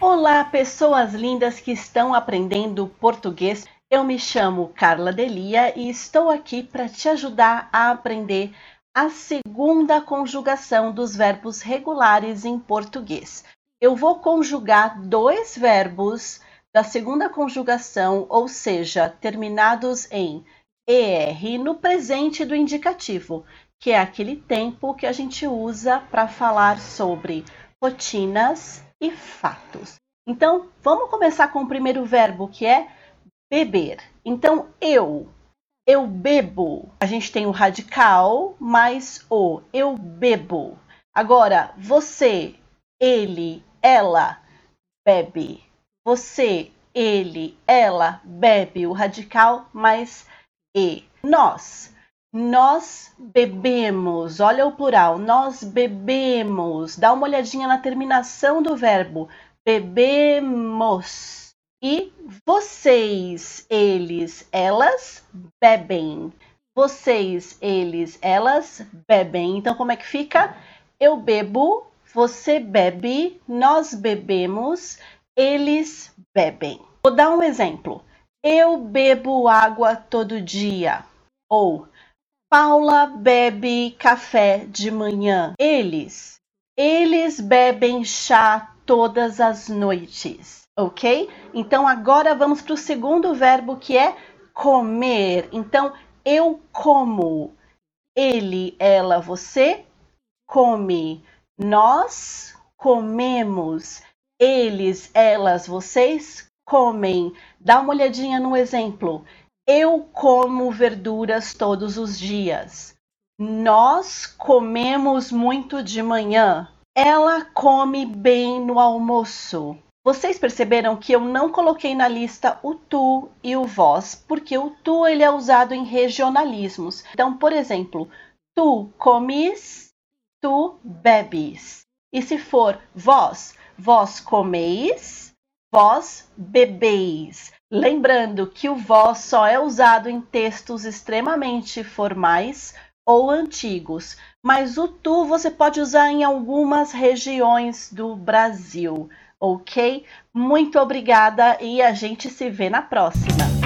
Olá, pessoas lindas que estão aprendendo português. Eu me chamo Carla Delia e estou aqui para te ajudar a aprender a segunda conjugação dos verbos regulares em português. Eu vou conjugar dois verbos da segunda conjugação, ou seja, terminados em ER no presente do indicativo, que é aquele tempo que a gente usa para falar sobre rotinas e fatos. Então, vamos começar com o primeiro verbo, que é beber. Então, eu, eu bebo. A gente tem o radical mais o, eu bebo. Agora, você, ele, ela bebe. Você, ele, ela bebe. O radical mais e. Nós, nós bebemos. Olha o plural. Nós bebemos. Dá uma olhadinha na terminação do verbo bebemos. E vocês, eles, elas bebem. Vocês, eles, elas bebem. Então, como é que fica? Eu bebo, você bebe, nós bebemos, eles bebem. Vou dar um exemplo. Eu bebo água todo dia. Ou Paula bebe café de manhã. Eles. Eles bebem chá todas as noites, ok? Então agora vamos para o segundo verbo que é comer. Então eu como, ele, ela, você come, nós comemos, eles, elas, vocês comem. Dá uma olhadinha no exemplo. Eu como verduras todos os dias. Nós comemos muito de manhã. Ela come bem no almoço. Vocês perceberam que eu não coloquei na lista o tu e o vós, porque o tu ele é usado em regionalismos. Então, por exemplo, tu comes, tu bebes. E se for vós, vós comeis, vós bebeis. Lembrando que o vós só é usado em textos extremamente formais ou antigos, mas o tu você pode usar em algumas regiões do Brasil, ok? Muito obrigada e a gente se vê na próxima.